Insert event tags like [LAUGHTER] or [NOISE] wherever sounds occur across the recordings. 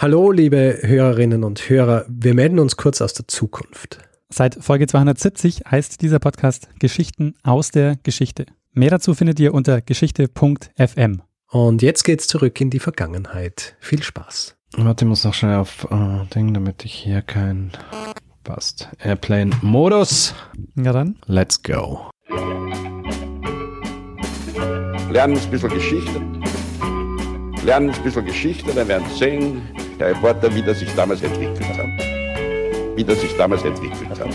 Hallo, liebe Hörerinnen und Hörer. Wir melden uns kurz aus der Zukunft. Seit Folge 270 heißt dieser Podcast Geschichten aus der Geschichte. Mehr dazu findet ihr unter geschichte.fm. Und jetzt geht's zurück in die Vergangenheit. Viel Spaß. Warte, ich muss noch schnell auf äh, Ding, damit ich hier kein passt. Airplane-Modus. Ja dann. Let's go. Lernen ein bisschen Geschichte. Lernen ein bisschen Geschichte, dann werden Sie sehen, Herr Reporter, wie das sich damals entwickelt hat. Wie das sich damals entwickelt hat.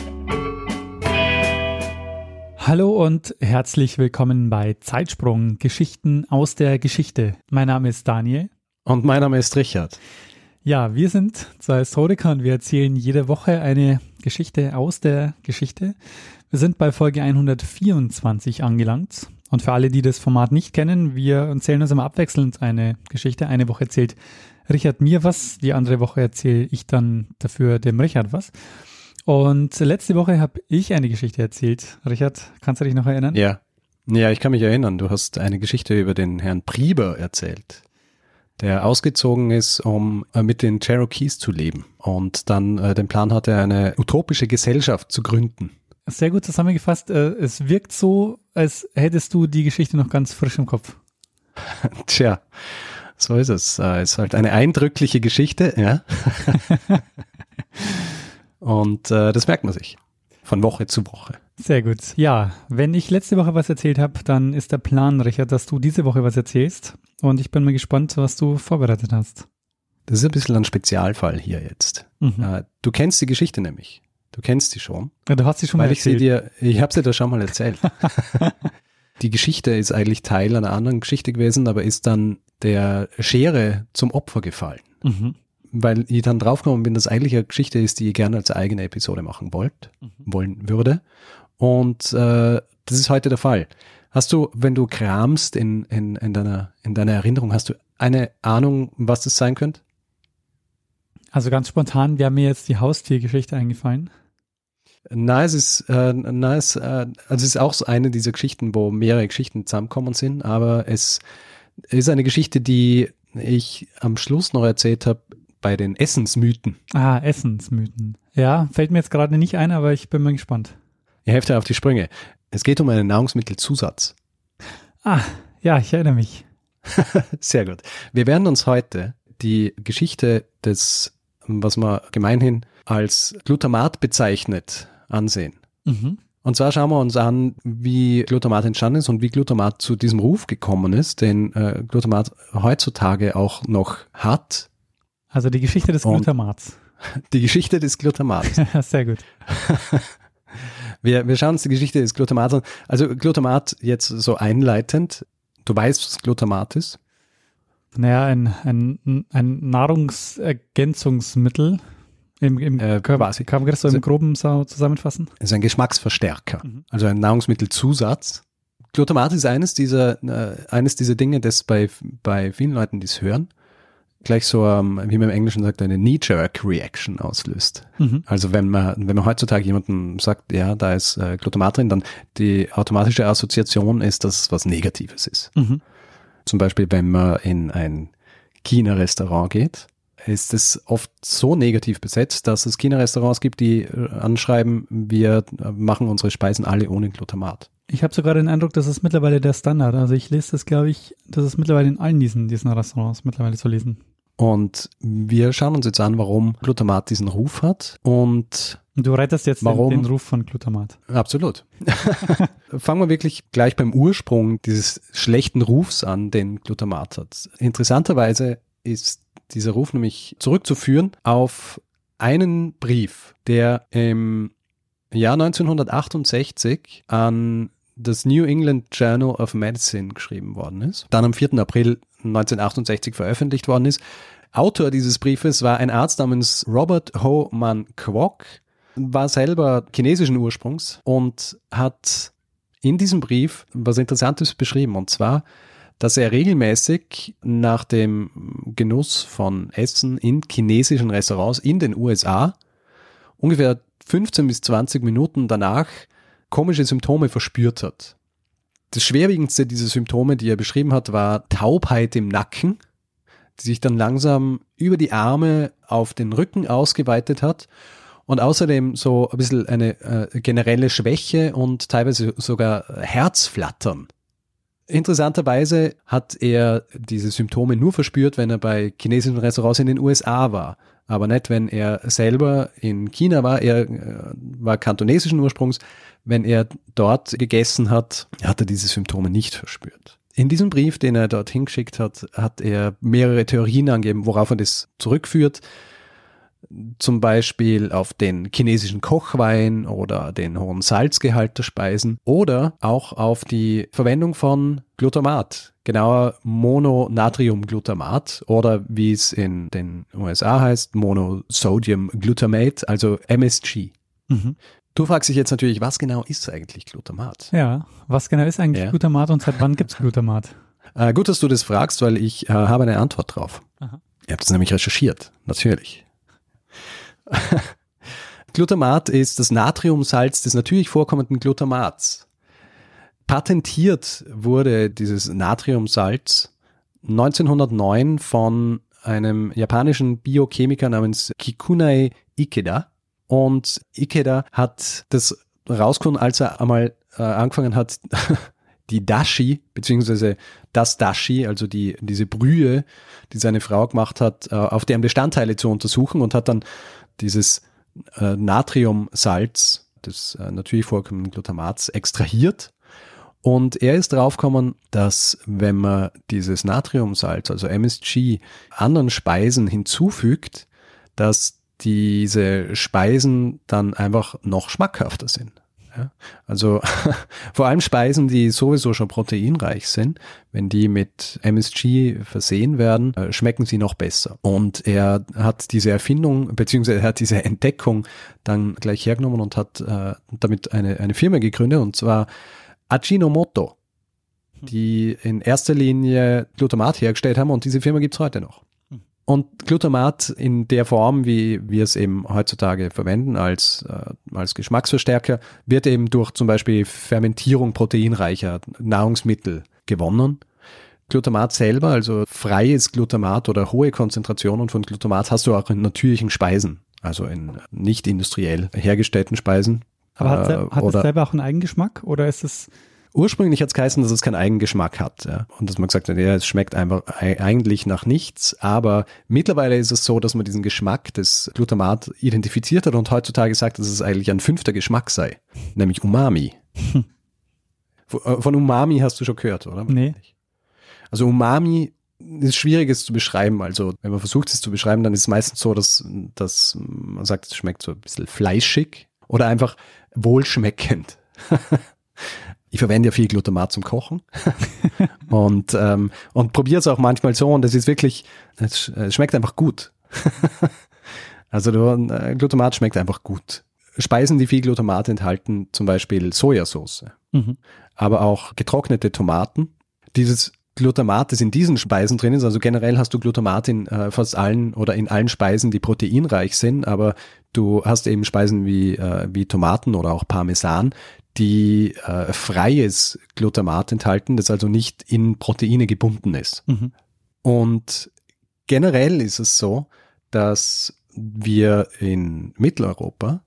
Hallo und herzlich willkommen bei Zeitsprung Geschichten aus der Geschichte. Mein Name ist Daniel. Und mein Name ist Richard. Ja, wir sind zwei Historiker und wir erzählen jede Woche eine Geschichte aus der Geschichte. Wir sind bei Folge 124 angelangt. Und für alle, die das Format nicht kennen, wir erzählen uns immer abwechselnd eine Geschichte. Eine Woche erzählt Richard mir was, die andere Woche erzähle ich dann dafür dem Richard was. Und letzte Woche habe ich eine Geschichte erzählt. Richard, kannst du dich noch erinnern? Ja. Ja, ich kann mich erinnern. Du hast eine Geschichte über den Herrn Prieber erzählt, der ausgezogen ist, um äh, mit den Cherokees zu leben und dann äh, den Plan hatte, eine utopische Gesellschaft zu gründen. Sehr gut zusammengefasst. Äh, es wirkt so, als hättest du die Geschichte noch ganz frisch im Kopf. [LAUGHS] Tja, so ist es. Es äh, ist halt eine eindrückliche Geschichte, ja. [LAUGHS] Und äh, das merkt man sich von Woche zu Woche. Sehr gut. Ja, wenn ich letzte Woche was erzählt habe, dann ist der Plan, Richard, dass du diese Woche was erzählst. Und ich bin mal gespannt, was du vorbereitet hast. Das ist ein bisschen ein Spezialfall hier jetzt. Mhm. Äh, du kennst die Geschichte nämlich. Du kennst sie schon. Ja, du hast sie schon mal erzählt. Ich, dir, ich habe sie dir schon mal erzählt. [LAUGHS] die Geschichte ist eigentlich Teil einer anderen Geschichte gewesen, aber ist dann der Schere zum Opfer gefallen. Mhm. Weil ich dann draufgekommen bin, dass eigentlich eine Geschichte ist, die ich gerne als eigene Episode machen wollt, mhm. wollen würde. Und äh, das ist heute der Fall. Hast du, wenn du kramst in, in, in, deiner, in deiner Erinnerung, hast du eine Ahnung, was das sein könnte? Also ganz spontan wäre mir jetzt die Haustiergeschichte eingefallen. Na, es ist, äh, na, es, äh, also es ist auch so eine dieser Geschichten, wo mehrere Geschichten zusammenkommen sind, aber es ist eine Geschichte, die ich am Schluss noch erzählt habe bei den Essensmythen. Ah, Essensmythen. Ja, fällt mir jetzt gerade nicht ein, aber ich bin mal gespannt. Ihr helft ja auf die Sprünge. Es geht um einen Nahrungsmittelzusatz. Ah, ja, ich erinnere mich. [LAUGHS] Sehr gut. Wir werden uns heute die Geschichte des, was man gemeinhin als Glutamat bezeichnet, ansehen. Mhm. Und zwar schauen wir uns an, wie Glutamat entstanden ist und wie Glutamat zu diesem Ruf gekommen ist, den äh, Glutamat heutzutage auch noch hat. Also die Geschichte des Glutamats. [LAUGHS] Die Geschichte des Glutamats. [LAUGHS] Sehr gut. [LAUGHS] wir, wir schauen uns die Geschichte des Glutamats an. Also Glutamat jetzt so einleitend. Du weißt, was Glutamat ist? Naja, ein, ein, ein Nahrungsergänzungsmittel im, im äh, quasi. Kann man das so im also Groben so zusammenfassen? Es ist ein Geschmacksverstärker, mhm. also ein Nahrungsmittelzusatz. Glutamat ist eines dieser, äh, eines dieser Dinge, das bei, bei vielen Leuten, die es hören, gleich so, ähm, wie man im Englischen sagt, eine Knee-Jerk-Reaction auslöst. Mhm. Also wenn man, wenn man heutzutage jemandem sagt, ja, da ist äh, Glutamat drin, dann die automatische Assoziation ist, dass es was Negatives ist. Mhm. Zum Beispiel, wenn man in ein China-Restaurant geht ist es oft so negativ besetzt, dass es China-Restaurants gibt, die äh, anschreiben, wir machen unsere Speisen alle ohne Glutamat. Ich habe sogar den Eindruck, das ist mittlerweile der Standard. Also ich lese das, glaube ich, das ist mittlerweile in allen diesen, diesen Restaurants mittlerweile zu lesen. Und wir schauen uns jetzt an, warum Glutamat diesen Ruf hat und Du rettest jetzt den, den Ruf von Glutamat. Absolut. [LAUGHS] Fangen wir wirklich gleich beim Ursprung dieses schlechten Rufs an, den Glutamat hat. Interessanterweise ist dieser Ruf nämlich zurückzuführen auf einen Brief, der im Jahr 1968 an das New England Journal of Medicine geschrieben worden ist, dann am 4. April 1968 veröffentlicht worden ist. Autor dieses Briefes war ein Arzt namens Robert Ho Man Kwok, war selber chinesischen Ursprungs und hat in diesem Brief was Interessantes beschrieben. Und zwar dass er regelmäßig nach dem Genuss von Essen in chinesischen Restaurants in den USA ungefähr 15 bis 20 Minuten danach komische Symptome verspürt hat. Das schwerwiegendste dieser Symptome, die er beschrieben hat, war Taubheit im Nacken. die sich dann langsam über die Arme auf den Rücken ausgeweitet hat und außerdem so ein bisschen eine äh, generelle Schwäche und teilweise sogar Herzflattern. Interessanterweise hat er diese Symptome nur verspürt, wenn er bei chinesischen Restaurants in den USA war. Aber nicht, wenn er selber in China war. Er äh, war kantonesischen Ursprungs. Wenn er dort gegessen hat, hat er diese Symptome nicht verspürt. In diesem Brief, den er dorthin geschickt hat, hat er mehrere Theorien angegeben, worauf er das zurückführt zum Beispiel auf den chinesischen Kochwein oder den hohen Salzgehalt der Speisen oder auch auf die Verwendung von Glutamat, genauer Mononatriumglutamat oder wie es in den USA heißt, Monosodium Glutamate, also MSG. Mhm. Du fragst dich jetzt natürlich, was genau ist eigentlich Glutamat? Ja, was genau ist eigentlich ja. Glutamat und seit wann gibt es Glutamat? Äh, gut, dass du das fragst, weil ich äh, habe eine Antwort drauf. Aha. Ihr habt es nämlich recherchiert, natürlich. [LAUGHS] Glutamat ist das Natriumsalz des natürlich vorkommenden Glutamats. Patentiert wurde dieses Natriumsalz 1909 von einem japanischen Biochemiker namens Kikunai Ikeda. Und Ikeda hat das rausgefunden, als er einmal äh, angefangen hat, [LAUGHS] die Dashi, beziehungsweise das Dashi, also die, diese Brühe, die seine Frau gemacht hat, äh, auf deren Bestandteile zu untersuchen und hat dann dieses äh, Natriumsalz des äh, natürlich vorkommenden Glutamats extrahiert. Und er ist draufgekommen, dass wenn man dieses Natriumsalz, also MSG, anderen Speisen hinzufügt, dass diese Speisen dann einfach noch schmackhafter sind. Ja? Also [LAUGHS] vor allem Speisen, die sowieso schon proteinreich sind, wenn die mit MSG versehen werden, äh, schmecken sie noch besser. Und er hat diese Erfindung, beziehungsweise er hat diese Entdeckung dann gleich hergenommen und hat äh, damit eine, eine Firma gegründet, und zwar Ajinomoto, die in erster Linie Glutamat hergestellt haben und diese Firma gibt's heute noch. Und Glutamat in der Form, wie wir es eben heutzutage verwenden als, äh, als Geschmacksverstärker, wird eben durch zum Beispiel Fermentierung proteinreicher Nahrungsmittel gewonnen. Glutamat selber, also freies Glutamat oder hohe Konzentrationen von Glutamat hast du auch in natürlichen Speisen, also in nicht industriell hergestellten Speisen. Aber hat, äh, hat es selber auch einen Eigengeschmack oder ist es Ursprünglich hat es geheißen, dass es keinen Eigengeschmack hat. Ja. Und dass man gesagt hat, ja, es schmeckt einfach eigentlich nach nichts. Aber mittlerweile ist es so, dass man diesen Geschmack des Glutamat identifiziert hat und heutzutage sagt, dass es eigentlich ein fünfter Geschmack sei, nämlich Umami. [LAUGHS] Hm. Von Umami hast du schon gehört, oder? Nee. Also Umami ist schwierig es zu beschreiben. Also wenn man versucht es zu beschreiben, dann ist es meistens so, dass, dass man sagt, es schmeckt so ein bisschen fleischig oder einfach wohlschmeckend. [LAUGHS] ich verwende ja viel Glutamat zum Kochen [LAUGHS] und, ähm, und probiere es auch manchmal so und es ist wirklich, es, schmeckt einfach gut. [LAUGHS] also äh, Glutamat schmeckt einfach gut. Speisen, die viel Glutamat enthalten, zum Beispiel Sojasauce, mhm. aber auch getrocknete Tomaten. Dieses Glutamat, das in diesen Speisen drin ist, also generell hast du Glutamat in äh, fast allen oder in allen Speisen, die proteinreich sind, aber du hast eben Speisen wie, äh, wie Tomaten oder auch Parmesan, die äh, freies Glutamat enthalten, das also nicht in Proteine gebunden ist. Mhm. Und generell ist es so, dass wir in Mitteleuropa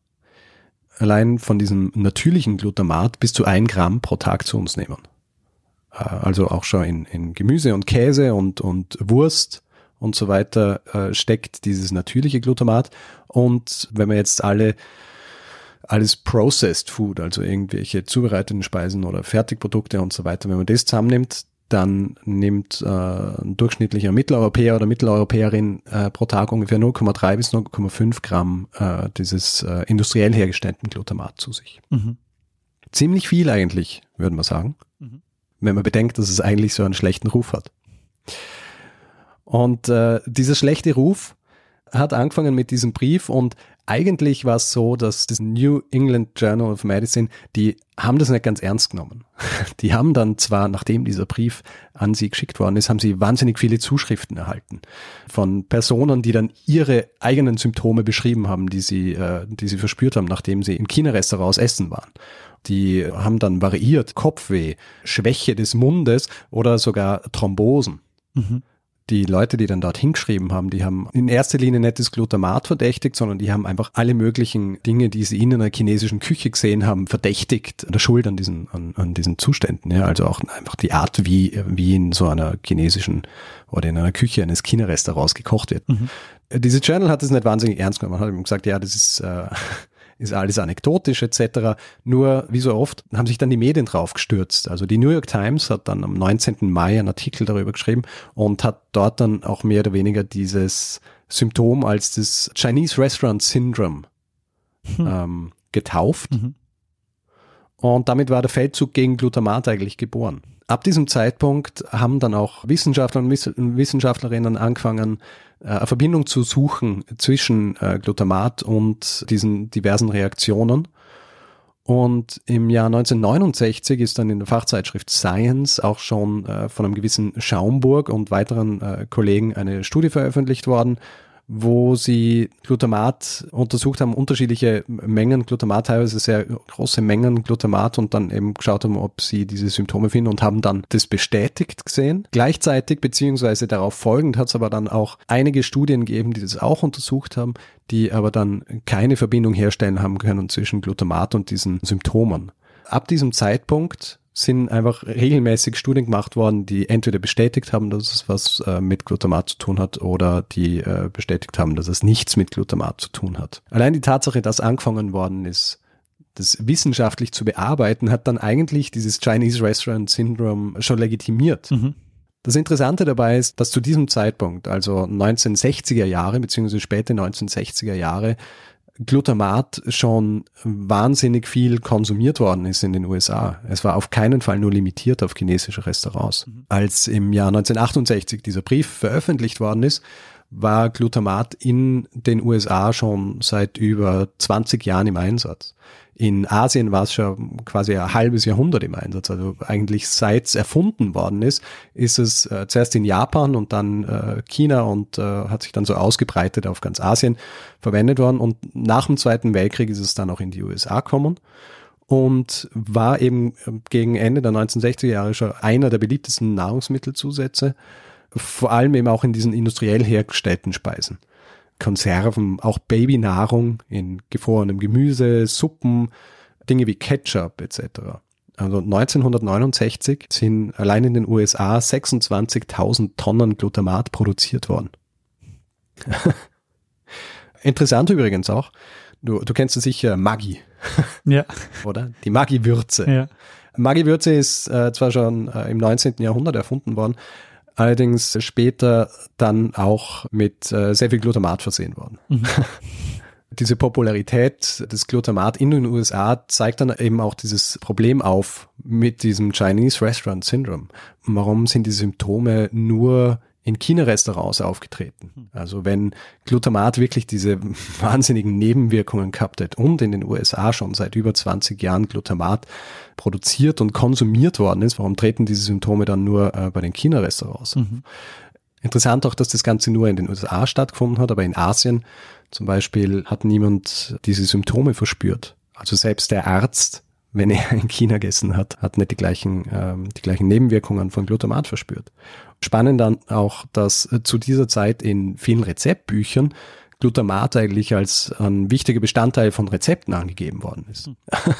allein von diesem natürlichen Glutamat bis zu ein Gramm pro Tag zu uns nehmen. Äh, also auch schon in, in Gemüse und Käse und, und Wurst und so weiter äh, steckt dieses natürliche Glutamat. Und wenn wir jetzt alle alles Processed Food, also irgendwelche zubereiteten Speisen oder Fertigprodukte und so weiter. Wenn man das zusammennimmt, dann nimmt äh, ein durchschnittlicher Mitteleuropäer oder Mitteleuropäerin äh, pro Tag ungefähr 0,3 bis 0,5 Gramm äh, dieses äh, industriell hergestellten Glutamat zu sich. Mhm. Ziemlich viel eigentlich, würde man sagen, mhm. wenn man bedenkt, dass es eigentlich so einen schlechten Ruf hat. Und äh, dieser schlechte Ruf hat angefangen mit diesem Brief und eigentlich war es so, dass das New England Journal of Medicine, die haben das nicht ganz ernst genommen. [LAUGHS] Die haben dann zwar, nachdem dieser Brief an sie geschickt worden ist, haben sie wahnsinnig viele Zuschriften erhalten von Personen, die dann ihre eigenen Symptome beschrieben haben, die sie, äh, die sie verspürt haben, nachdem sie in China-Restaurants essen waren. Die haben dann variiert, Kopfweh, Schwäche des Mundes oder sogar Thrombosen. Mhm. Die Leute, die dann dort hingeschrieben haben, die haben in erster Linie nicht das Glutamat verdächtigt, sondern die haben einfach alle möglichen Dinge, die sie in einer chinesischen Küche gesehen haben, verdächtigt oder schuld an diesen, an, an diesen Zuständen. Ja, also auch einfach die Art, wie, wie in so einer chinesischen oder in einer Küche eines China-Restaurants gekocht wird. Mhm. Diese Journal hat es nicht wahnsinnig ernst genommen. Man hat ihm gesagt, ja, das ist, äh, ist alles anekdotisch etc. Nur, wie so oft, haben sich dann die Medien drauf gestürzt. Also die New York Times hat dann am 19. Mai einen Artikel darüber geschrieben und hat dort dann auch mehr oder weniger dieses Symptom als das Chinese Restaurant Syndrome hm. ähm, getauft. Mhm. Und damit war der Feldzug gegen Glutamat eigentlich geboren. Ab diesem Zeitpunkt haben dann auch Wissenschaftler und Wissenschaftlerinnen angefangen, eine Verbindung zu suchen zwischen äh, Glutamat und diesen diversen Reaktionen. Und im Jahr 1969 ist dann in der Fachzeitschrift Science auch schon äh, von einem gewissen Schaumburg und weiteren äh, Kollegen eine Studie veröffentlicht worden, wo sie Glutamat untersucht haben, unterschiedliche Mengen Glutamat, teilweise sehr große Mengen Glutamat und dann eben geschaut haben, ob sie diese Symptome finden und haben dann das bestätigt gesehen. Gleichzeitig beziehungsweise darauf folgend hat es aber dann auch einige Studien gegeben, die das auch untersucht haben, die aber dann keine Verbindung herstellen haben können zwischen Glutamat und diesen Symptomen. Ab diesem Zeitpunkt sind einfach regelmäßig Studien gemacht worden, die entweder bestätigt haben, dass es was äh, mit Glutamat zu tun hat oder die äh, bestätigt haben, dass es nichts mit Glutamat zu tun hat. Allein die Tatsache, dass angefangen worden ist, das wissenschaftlich zu bearbeiten, hat dann eigentlich dieses Chinese Restaurant Syndrome schon legitimiert. Mhm. Das Interessante dabei ist, dass zu diesem Zeitpunkt, also 1960er Jahre beziehungsweise späte 1960er Jahre, Glutamat schon wahnsinnig viel konsumiert worden ist in den USA. Es war auf keinen Fall nur limitiert auf chinesische Restaurants. Mhm. Als im Jahr 1968 dieser Brief veröffentlicht worden ist, war Glutamat in den USA schon seit über 20 Jahren im Einsatz. In Asien war es schon quasi ein halbes Jahrhundert im Einsatz. Also eigentlich seit es erfunden worden ist, ist es äh, zuerst in Japan und dann äh, China und äh, hat sich dann so ausgebreitet auf ganz Asien verwendet worden. Und nach dem Zweiten Weltkrieg ist es dann auch in die USA gekommen und war eben äh, gegen Ende der 1960er Jahre schon einer der beliebtesten Nahrungsmittelzusätze, vor allem eben auch in diesen industriell hergestellten Speisen. Konserven, auch Babynahrung in gefrorenem Gemüse, Suppen, Dinge wie Ketchup etc. Also 1969 sind allein in den USA 26.000 Tonnen Glutamat produziert worden. [LAUGHS] Interessant übrigens auch, du, du kennst sicher Maggi. [LAUGHS] Ja. Oder? Die Maggi-Würze. Ja. Maggi-Würze ist äh, zwar schon äh, im 19. Jahrhundert erfunden worden, allerdings später dann auch mit äh, sehr viel Glutamat versehen worden. Mhm. [LAUGHS] Diese Popularität des Glutamat in den USA zeigt dann eben auch dieses Problem auf mit diesem Chinese Restaurant Syndrome. Warum sind die Symptome nur in China-Restaurants aufgetreten. Hm. Also wenn Glutamat wirklich diese [LAUGHS] wahnsinnigen Nebenwirkungen gehabt hat und in den USA schon seit über 20 Jahren Glutamat produziert und konsumiert worden ist, warum treten diese Symptome dann nur äh, bei den China-Restaurants? Mhm. Interessant auch, dass das Ganze nur in den USA stattgefunden hat, aber in Asien zum Beispiel hat niemand diese Symptome verspürt. Also selbst der Arzt wenn er in China gegessen hat, hat nicht die gleichen, ähm, die gleichen Nebenwirkungen von Glutamat verspürt. Spannend dann auch, dass zu dieser Zeit in vielen Rezeptbüchern Glutamat eigentlich als ein wichtiger Bestandteil von Rezepten angegeben worden ist. Hm. [LAUGHS]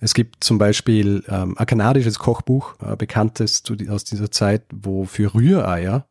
Es gibt zum Beispiel ähm, ein kanadisches Kochbuch, äh, bekanntes zu, aus dieser Zeit, wo für Rühreier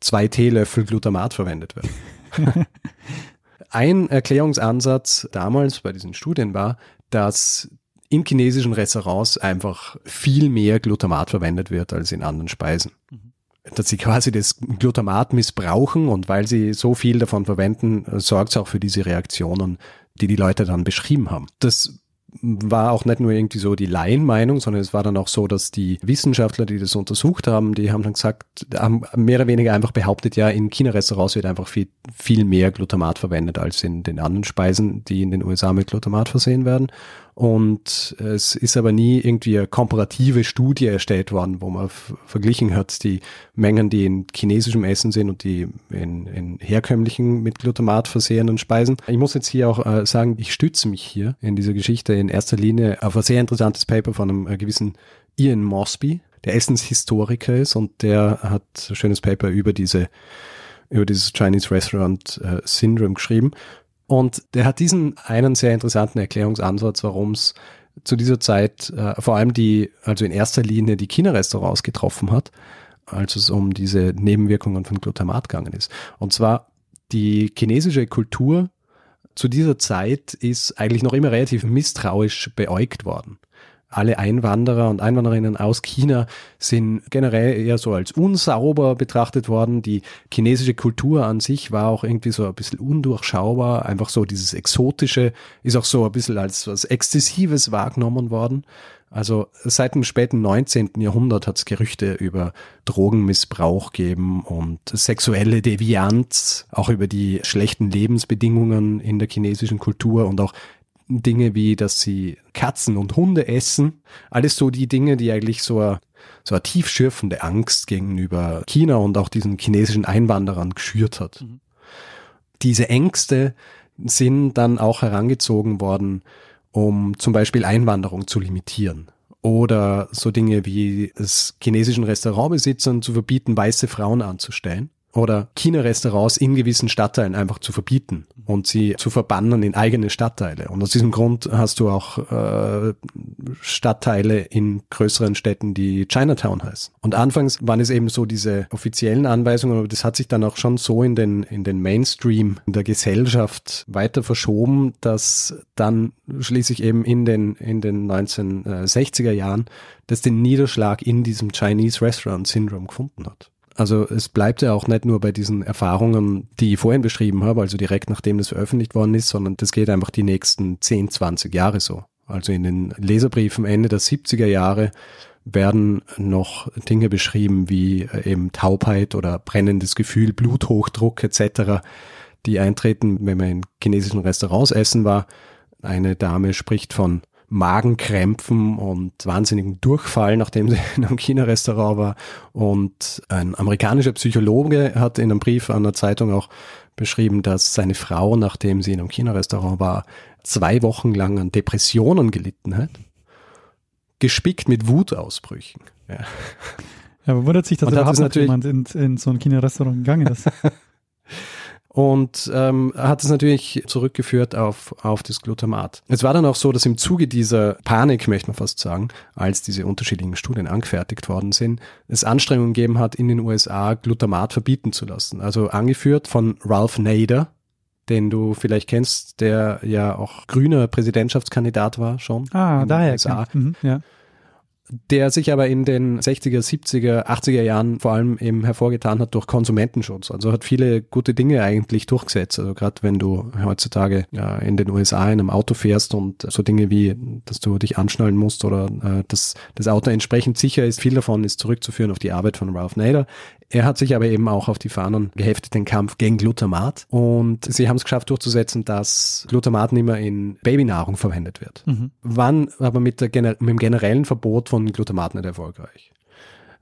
zwei Teelöffel Glutamat verwendet werden. [LAUGHS] ein Erklärungsansatz damals bei diesen Studien war, dass in chinesischen Restaurants einfach viel mehr Glutamat verwendet wird als in anderen Speisen. Mhm. Dass sie quasi das Glutamat missbrauchen und weil sie so viel davon verwenden, sorgt es auch für diese Reaktionen, die die Leute dann beschrieben haben. Das war auch nicht nur irgendwie so die Laienmeinung, sondern es war dann auch so, dass die Wissenschaftler, die das untersucht haben, die haben dann gesagt, haben mehr oder weniger einfach behauptet, ja, in China-Restaurants wird einfach viel, viel mehr Glutamat verwendet als in den anderen Speisen, die in den USA mit Glutamat versehen werden. Und es ist aber nie irgendwie eine komparative Studie erstellt worden, wo man verglichen hat, die Mengen, die in chinesischem Essen sind und die in, in herkömmlichen mit Glutamat versehenen Speisen. Ich muss jetzt hier auch äh, sagen, ich stütze mich hier in dieser Geschichte in erster Linie auf ein sehr interessantes Paper von einem äh, gewissen Ian Mosby, der Essenshistoriker ist und der hat ein schönes Paper über diese, über dieses Chinese Restaurant äh, Syndrome geschrieben. Und der hat diesen einen sehr interessanten Erklärungsansatz, warum es zu dieser Zeit äh, vor allem die, also in erster Linie die China-Restaurants getroffen hat, als es um diese Nebenwirkungen von Glutamat gegangen ist. Und zwar die chinesische Kultur zu dieser Zeit ist eigentlich noch immer relativ misstrauisch beäugt worden alle Einwanderer und Einwanderinnen aus China sind generell eher so als unsauber betrachtet worden. Die chinesische Kultur an sich war auch irgendwie so ein bisschen undurchschaubar. Einfach so dieses Exotische ist auch so ein bisschen als was Exzessives wahrgenommen worden. Also seit dem späten 19. Jahrhundert hat es Gerüchte über Drogenmissbrauch gegeben und sexuelle Devianz, auch über die schlechten Lebensbedingungen in der chinesischen Kultur und auch Dinge wie, dass sie Katzen und Hunde essen. Alles so die Dinge, die eigentlich so eine, so eine tiefschürfende Angst gegenüber China und auch diesen chinesischen Einwanderern geschürt hat. Mhm. Diese Ängste sind dann auch herangezogen worden, um zum Beispiel Einwanderung zu limitieren. Oder so Dinge wie es chinesischen Restaurantbesitzern zu verbieten, weiße Frauen anzustellen oder China-Restaurants in gewissen Stadtteilen einfach zu verbieten und sie zu verbannen in eigene Stadtteile. Und aus diesem Grund hast du auch äh, Stadtteile in größeren Städten, die Chinatown heißen. Und anfangs waren es eben so diese offiziellen Anweisungen, aber das hat sich dann auch schon so in den, in den Mainstream der Gesellschaft weiter verschoben, dass dann schließlich eben in den, in den 1960er Jahren das den Niederschlag in diesem Chinese Restaurant Syndrome gefunden hat. Also es bleibt ja auch nicht nur bei diesen Erfahrungen, die ich vorhin beschrieben habe, also direkt nachdem das veröffentlicht worden ist, sondern das geht einfach die nächsten 10, 20 Jahre so. Also in den Leserbriefen Ende der 70er Jahre werden noch Dinge beschrieben wie äh, eben Taubheit oder brennendes Gefühl, Bluthochdruck etc., die eintreten, wenn man in chinesischen Restaurants essen war. Eine Dame spricht von Magenkrämpfen und wahnsinnigen Durchfall, nachdem sie in einem China-Restaurant war. Und ein amerikanischer Psychologe hat in einem Brief an der Zeitung auch beschrieben, dass seine Frau, nachdem sie in einem China-Restaurant war, zwei Wochen lang an Depressionen gelitten hat. Gespickt mit Wutausbrüchen. Ja. Ja, wundert sich, dass und überhaupt noch jemand in, in so ein China-Restaurant gegangen ist. [LAUGHS] und ähm, hat es natürlich zurückgeführt auf, auf das Glutamat. Es war dann auch so, dass im Zuge dieser Panik, möchte man fast sagen, als diese unterschiedlichen Studien angefertigt worden sind, es Anstrengungen gegeben hat, in den USA Glutamat verbieten zu lassen. Also angeführt von Ralph Nader, den du vielleicht kennst, der ja auch grüner Präsidentschaftskandidat war schon. Ah, daher. USA. Mhm, ja der sich aber in den 60er, 70er, 80er Jahren vor allem eben hervorgetan hat durch Konsumentenschutz. Also hat viele gute Dinge eigentlich durchgesetzt. Also gerade wenn du heutzutage ja, in den USA in einem Auto fährst und so Dinge wie, dass du dich anschnallen musst oder äh, dass das Auto entsprechend sicher ist, viel davon ist zurückzuführen auf die Arbeit von Ralph Nader. Er hat sich aber eben auch auf die Fahnen geheftet, den Kampf gegen Glutamat. Und sie haben es geschafft durchzusetzen, dass Glutamat nicht mehr in Babynahrung verwendet wird. Mhm. Wann aber mit, der, mit dem generellen Verbot von Glutamat nicht erfolgreich.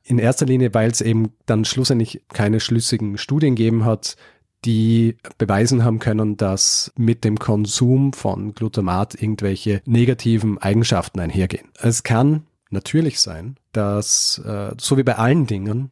In erster Linie, weil es eben dann schlussendlich keine schlüssigen Studien gegeben hat, die beweisen haben können, dass mit dem Konsum von Glutamat irgendwelche negativen Eigenschaften einhergehen. Es kann natürlich sein, dass, äh, so wie bei allen Dingen,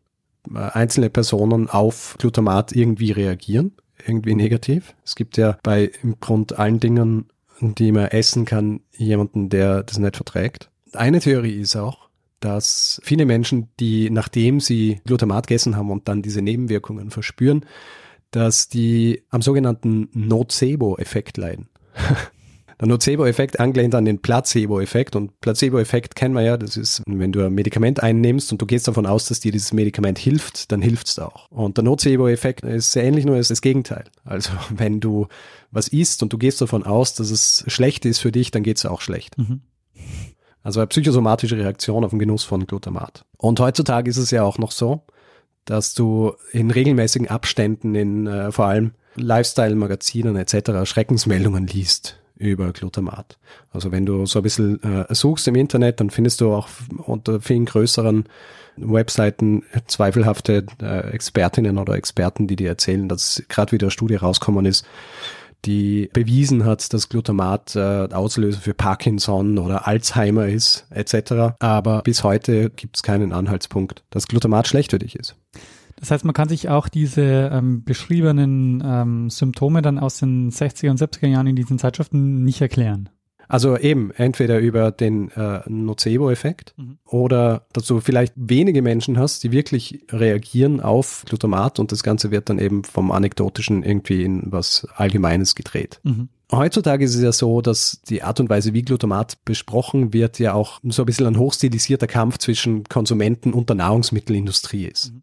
einzelne Personen auf Glutamat irgendwie reagieren, irgendwie negativ. Es gibt ja bei im Grund allen Dingen, die man essen kann, jemanden, der das nicht verträgt. Eine Theorie ist auch, dass viele Menschen, die nachdem sie Glutamat gegessen haben und dann diese Nebenwirkungen verspüren, dass die am sogenannten Nocebo-Effekt leiden. [LAUGHS] Der Nocebo-Effekt angelehnt an den Placebo-Effekt. Und Placebo-Effekt kennen wir ja, das ist, wenn du ein Medikament einnimmst und du gehst davon aus, dass dir dieses Medikament hilft, dann hilft es auch. Und der Nocebo-Effekt ist sehr ähnlich, nur ist das Gegenteil. Also [LAUGHS] wenn du was isst und du gehst davon aus, dass es schlecht ist für dich, dann geht es auch schlecht. Mhm. Also eine psychosomatische Reaktion auf den Genuss von Glutamat. Und heutzutage ist es ja auch noch so, dass du in regelmäßigen Abständen in äh, vor allem Lifestyle-Magazinen etc. Schreckensmeldungen liest über Glutamat. Also wenn du so ein bisschen äh, suchst im Internet, dann findest du auch unter vielen größeren Webseiten zweifelhafte äh, Expertinnen oder Experten, die dir erzählen, dass gerade wieder eine Studie rauskommen ist, die bewiesen hat, dass Glutamat äh, Auslöser für Parkinson oder Alzheimer ist, etc. Aber bis heute gibt es keinen Anhaltspunkt, dass Glutamat schlecht für dich ist. Das heißt, man kann sich auch diese ähm, beschriebenen ähm, Symptome dann aus den 60er und 70er Jahren in diesen Zeitschriften nicht erklären. Also eben entweder über den äh, Nocebo-Effekt mhm. oder dass du vielleicht wenige Menschen hast, die wirklich reagieren auf Glutamat und das Ganze wird dann eben vom Anekdotischen irgendwie in was Allgemeines gedreht. Mhm. Heutzutage ist es ja so, dass die Art und Weise, wie Glutamat besprochen wird, ja auch so ein bisschen ein hochstilisierter Kampf zwischen Konsumenten und der Nahrungsmittelindustrie ist. Mhm.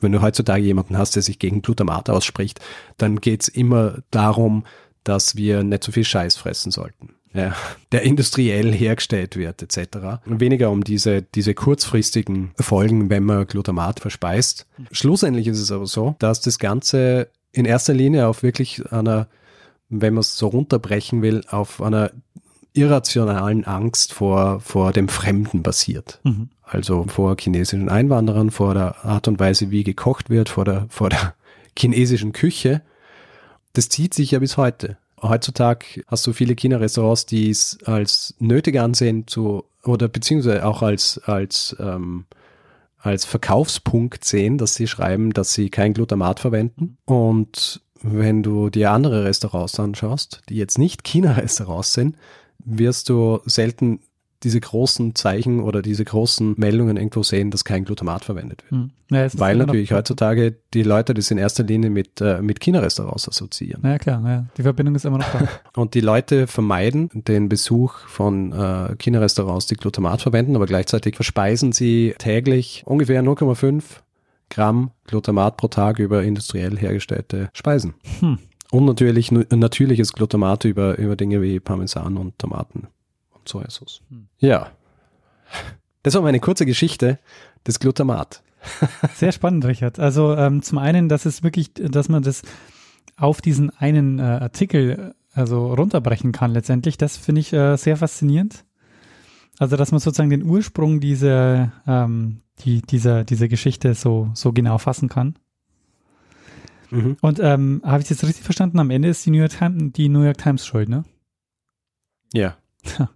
Wenn du heutzutage jemanden hast, der sich gegen Glutamat ausspricht, dann geht's immer darum, dass wir nicht so viel Scheiß fressen sollten ja, der industriell hergestellt wird etc. Weniger um diese, diese kurzfristigen Folgen, wenn man Glutamat verspeist. Schlussendlich ist es aber so, dass das Ganze in erster Linie auf wirklich einer, wenn man es so runterbrechen will, auf einer irrationalen Angst vor, vor dem Fremden basiert. Mhm. Also vor chinesischen Einwanderern, vor der Art und Weise, wie gekocht wird, vor der, vor der [LAUGHS] chinesischen Küche. Das zieht sich ja bis heute heutzutage hast du viele China-Restaurants, die es als nötig ansehen zu, oder beziehungsweise auch als, als, ähm, als Verkaufspunkt sehen, dass sie schreiben, dass sie kein Glutamat verwenden. Und wenn du dir andere Restaurants anschaust, die jetzt nicht China-Restaurants sind, wirst du selten diese großen Zeichen oder diese großen Meldungen irgendwo sehen, dass kein Glutamat verwendet wird. Hm. Ja, Weil natürlich heutzutage die Leute das in erster Linie mit, äh, mit China-Restaurants assoziieren. Ja klar, ja. die Verbindung ist immer noch da. [LAUGHS] Und die Leute vermeiden den Besuch von äh, China-Restaurants, die Glutamat verwenden, aber gleichzeitig verspeisen sie täglich ungefähr 0,5 Gramm Glutamat pro Tag über industriell hergestellte Speisen. Hm. Und natürlich natürliches Glutamat über, über Dinge wie Parmesan und Tomaten. Sojasauce. Hm. Ja. Das war meine kurze Geschichte des Glutamat. [LAUGHS] Sehr spannend, Richard. Also ähm, zum einen, dass es wirklich, dass man das auf diesen einen äh, Artikel also runterbrechen kann letztendlich, das finde ich äh, sehr faszinierend. Also, dass man sozusagen den Ursprung dieser, ähm, die, dieser, dieser Geschichte so, so genau fassen kann. Mhm. Und ähm, habe ich das richtig verstanden? Am Ende ist die New York Times, die New York Times schuld, ne? Ja. [LAUGHS]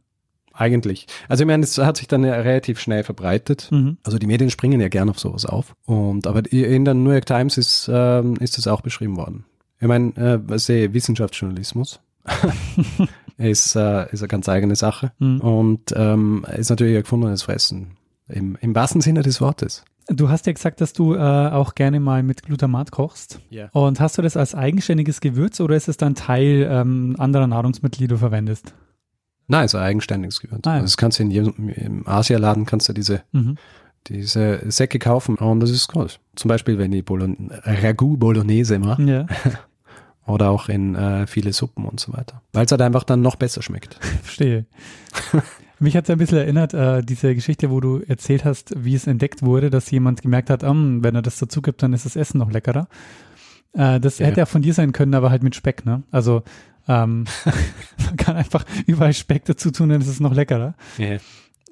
Eigentlich. Also ich meine, es hat sich dann ja relativ schnell verbreitet. Mhm. Also die Medien springen ja gerne auf sowas auf. Und aber in der New York Times ist, ähm, ist das auch beschrieben worden. Ich meine, äh, ich, Wissenschaftsjournalismus [LAUGHS] ist, äh, ist eine ganz eigene Sache. Mhm. Und ähm, ist natürlich ein gefundenes Fressen. Im, Im wahrsten Sinne des Wortes. Du hast ja gesagt, dass du äh, auch gerne mal mit Glutamat kochst. Yeah. Und hast du das als eigenständiges Gewürz oder ist es dann Teil ähm, anderer Nahrungsmittel, die du verwendest? Nein, es ist ein eigenständiges Gewürz. Ah, ja. also das kannst du in jedem, im Asialaden kannst du diese, mhm. diese Säcke kaufen und das ist cool. Zum Beispiel, wenn ich Bolon Ragout Bolognese mache. Ja. [LAUGHS] Oder auch in äh, viele Suppen und so weiter. Weil es halt einfach dann noch besser schmeckt. [LAUGHS] Verstehe. [LAUGHS] Mich hat es ein bisschen erinnert, äh, diese Geschichte, wo du erzählt hast, wie es entdeckt wurde, dass jemand gemerkt hat, um, wenn er das dazu gibt, dann ist das Essen noch leckerer. Äh, das ja. hätte ja von dir sein können, aber halt mit Speck, ne? Also ähm, [LAUGHS] man kann einfach überall Speck dazu tun, dann ist es noch leckerer. Yeah.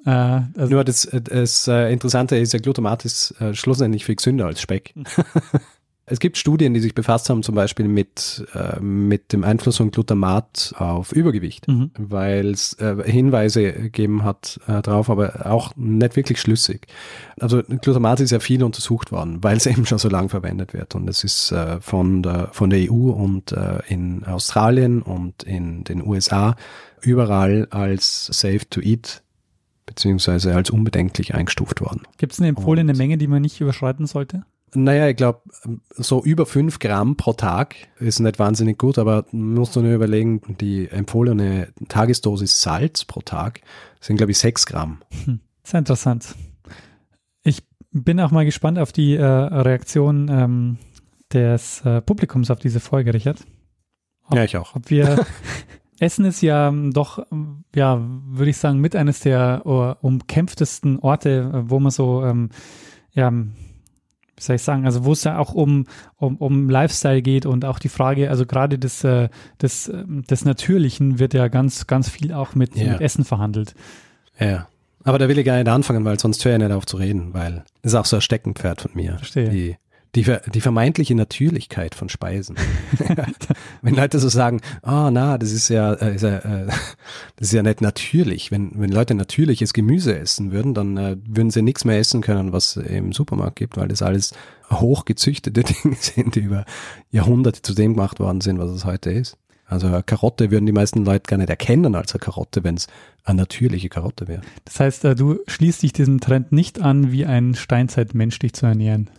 Äh, also Nur das, das äh, Interessante ist, ja, Glutamat ist äh, schlussendlich viel gesünder als Speck. [LAUGHS] Es gibt Studien, die sich befasst haben, zum Beispiel mit, äh, mit dem Einfluss von Glutamat auf Übergewicht, mhm. weil es äh, Hinweise gegeben hat äh, drauf, aber auch nicht wirklich schlüssig. Also Glutamat ist ja viel untersucht worden, weil es eben schon so lange verwendet wird. Und es ist äh, von, der, von der EU und äh, in Australien und in den USA überall als safe to eat beziehungsweise als unbedenklich eingestuft worden. Gibt es eine empfohlene und, Menge, die man nicht überschreiten sollte? Naja, ich glaube, so über fünf Gramm pro Tag ist nicht wahnsinnig gut, aber musst du nur überlegen, die empfohlene Tagesdosis Salz pro Tag sind, glaube ich, sechs Gramm. Hm, sehr interessant. Ich bin auch mal gespannt auf die äh, Reaktion ähm, des äh, Publikums auf diese Folge, Richard. Ob, ja, ich auch. Ob wir [LAUGHS] Essen ist ja doch, ja, würde ich sagen, mit eines der uh, umkämpftesten Orte, äh, wo man so, ähm, ja, wie soll ich sagen, also wo es ja auch um, um, um Lifestyle geht und auch die Frage, also gerade des, äh, des, ähm, des Natürlichen wird ja ganz, ganz viel auch mit, ja. mit Essen verhandelt. Ja. Aber da will ich gar nicht anfangen, weil sonst höre ich nicht auf zu reden, weil das ist auch so ein Steckenpferd von mir. Verstehe. Die, Die, die vermeintliche Natürlichkeit von Speisen. [LAUGHS] wenn Leute so sagen, oh na, das ist ja, äh, ist ja äh, das ist ja nicht natürlich. Wenn, wenn Leute natürliches Gemüse essen würden, dann äh, würden sie nichts mehr essen können, was im Supermarkt gibt, weil das alles hochgezüchtete [LAUGHS] Dinge sind, die über Jahrhunderte zu dem gemacht worden sind, was es heute ist. Also eine Karotte würden die meisten Leute gar nicht erkennen als eine Karotte, wenn es eine natürliche Karotte wäre. Das heißt, du schließt dich diesem Trend nicht an, wie ein Steinzeitmensch dich zu ernähren.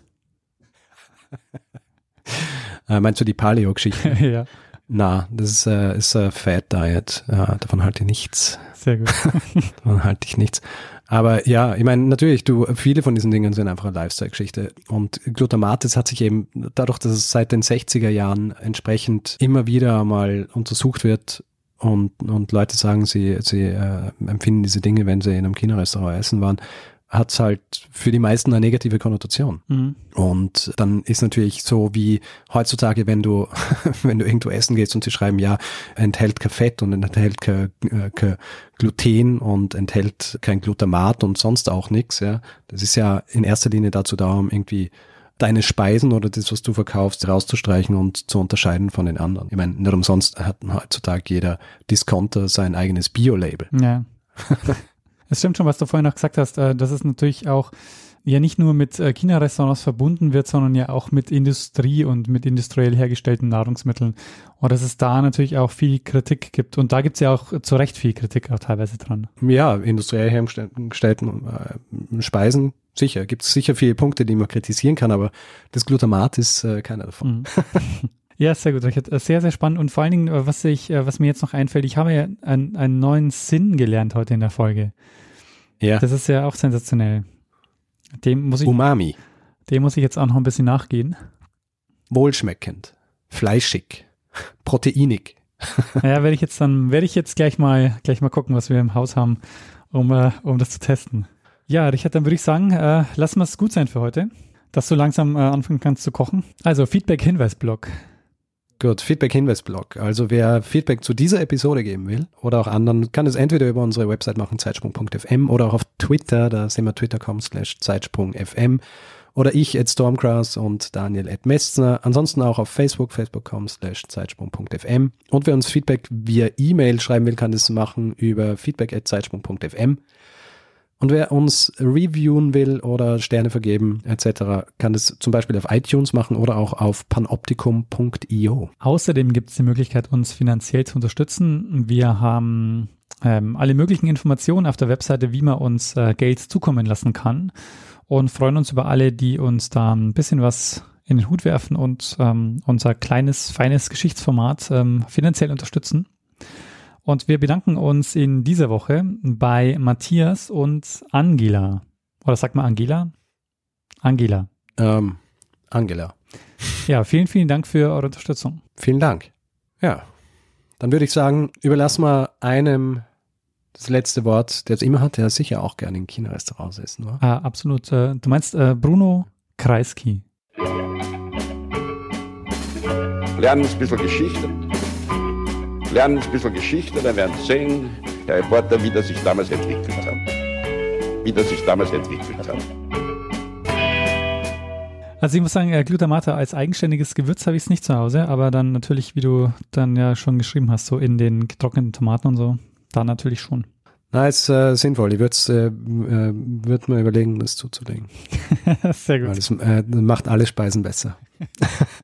Äh, meinst du die Paleo-Geschichte? [LAUGHS] ja. Na, das ist, äh, ist ein Fat Diet. Ja, davon halte ich nichts. Sehr gut. [LAUGHS] davon halte ich nichts. Aber ja, ich meine, natürlich, du, viele von diesen Dingen sind einfach eine Lifestyle-Geschichte. Und Glutamat, das hat sich eben, dadurch, dass es seit den 60er Jahren entsprechend immer wieder mal untersucht wird und, und Leute sagen, sie, sie äh, empfinden diese Dinge, wenn sie in einem China-Restaurant essen waren, hat es halt für die meisten eine negative Konnotation. Mhm. Und dann ist natürlich so wie heutzutage, wenn du, [LAUGHS] wenn du irgendwo essen gehst und sie schreiben, ja, enthält kein Fett und enthält kein, äh, kein Gluten und enthält kein Glutamat und sonst auch nichts, ja. Das ist ja in erster Linie dazu da, um irgendwie deine Speisen oder das, was du verkaufst, rauszustreichen und zu unterscheiden von den anderen. Ich meine, nicht umsonst hat heutzutage jeder Discounter sein eigenes Bio-Label. Ja. [LAUGHS] Es stimmt schon, was du vorhin noch gesagt hast, äh, dass es natürlich auch ja nicht nur mit äh, China-Restaurants verbunden wird, sondern ja auch mit Industrie und mit industriell hergestellten Nahrungsmitteln. Und dass es da natürlich auch viel Kritik gibt. Und da gibt es ja auch zu Recht viel Kritik auch teilweise dran. Ja, industriell hergestellten äh, Speisen, sicher. Gibt es sicher viele Punkte, die man kritisieren kann, aber das Glutamat ist äh, keiner davon. Mhm. [LAUGHS] Ja, sehr gut, Richard. Äh, sehr, sehr spannend. Und vor allen Dingen, was ich, was mir jetzt noch einfällt, ich habe ja einen, einen neuen Sinn gelernt heute in der Folge. Ja. Das ist ja auch sensationell. Dem muss ich, Umami. Dem muss ich jetzt auch noch ein bisschen nachgehen. Wohlschmeckend, fleischig, [LAUGHS] proteinig. [LAUGHS] Naja, werde ich jetzt dann, werde ich jetzt gleich mal, gleich mal gucken, was wir im Haus haben, um, uh, um das zu testen. Ja, Richard, dann würde ich sagen, uh, lassen wir es gut sein für heute, dass du langsam uh, anfangen kannst zu kochen. Also Feedback-Hinweis-Blog. Gut, Feedback-Hinweis-Blog. Also wer Feedback zu dieser Episode geben will oder auch anderen, kann es entweder über unsere Website machen, zeitsprung.fm oder auch auf Twitter, da sind wir twitter.com slash zeitsprung.fm oder ich at Stormgrass und Daniel at Messner. Ansonsten auch auf Facebook, facebook.com slash zeitsprung.fm. Und wer uns Feedback via E-Mail schreiben will, kann das machen über feedback at zeitsprung.fm. Und wer uns reviewen will oder Sterne vergeben etc., kann das zum Beispiel auf iTunes machen oder auch auf panoptikum.io. Außerdem gibt es die Möglichkeit, uns finanziell zu unterstützen. Wir haben ähm, alle möglichen Informationen auf der Webseite, wie man uns äh, Geld zukommen lassen kann und freuen uns über alle, die uns da ein bisschen was in den Hut werfen und ähm, unser kleines, feines Geschichtsformat ähm, finanziell unterstützen. Und wir bedanken uns in dieser Woche bei Matthias und Angela. Oder sag mal Angela? Angela. Ähm, Angela. Ja, vielen, vielen Dank für eure Unterstützung. Vielen Dank. Ja. Dann würde ich sagen, überlassen wir einem das letzte Wort, der es immer hat, der sicher auch gerne in China-Restaurants essen war. Ah, absolut. Äh, du meinst äh, Bruno Kreisky. Lernen ein bisschen Geschichte lernen ein bisschen Geschichte, dann werden Sie sehen, Herr Reporter, wie das sich damals entwickelt hat. Wie das sich damals entwickelt hat. Also ich muss sagen, äh, Glutamate als eigenständiges Gewürz habe ich es nicht zu Hause, aber dann natürlich, wie du dann ja schon geschrieben hast, so in den getrockneten Tomaten und so, da natürlich schon. Na, ist äh, sinnvoll. Ich würde äh, würd mir überlegen, das zuzulegen. [LAUGHS] Sehr gut. Weil das äh, macht alle Speisen besser. [LAUGHS]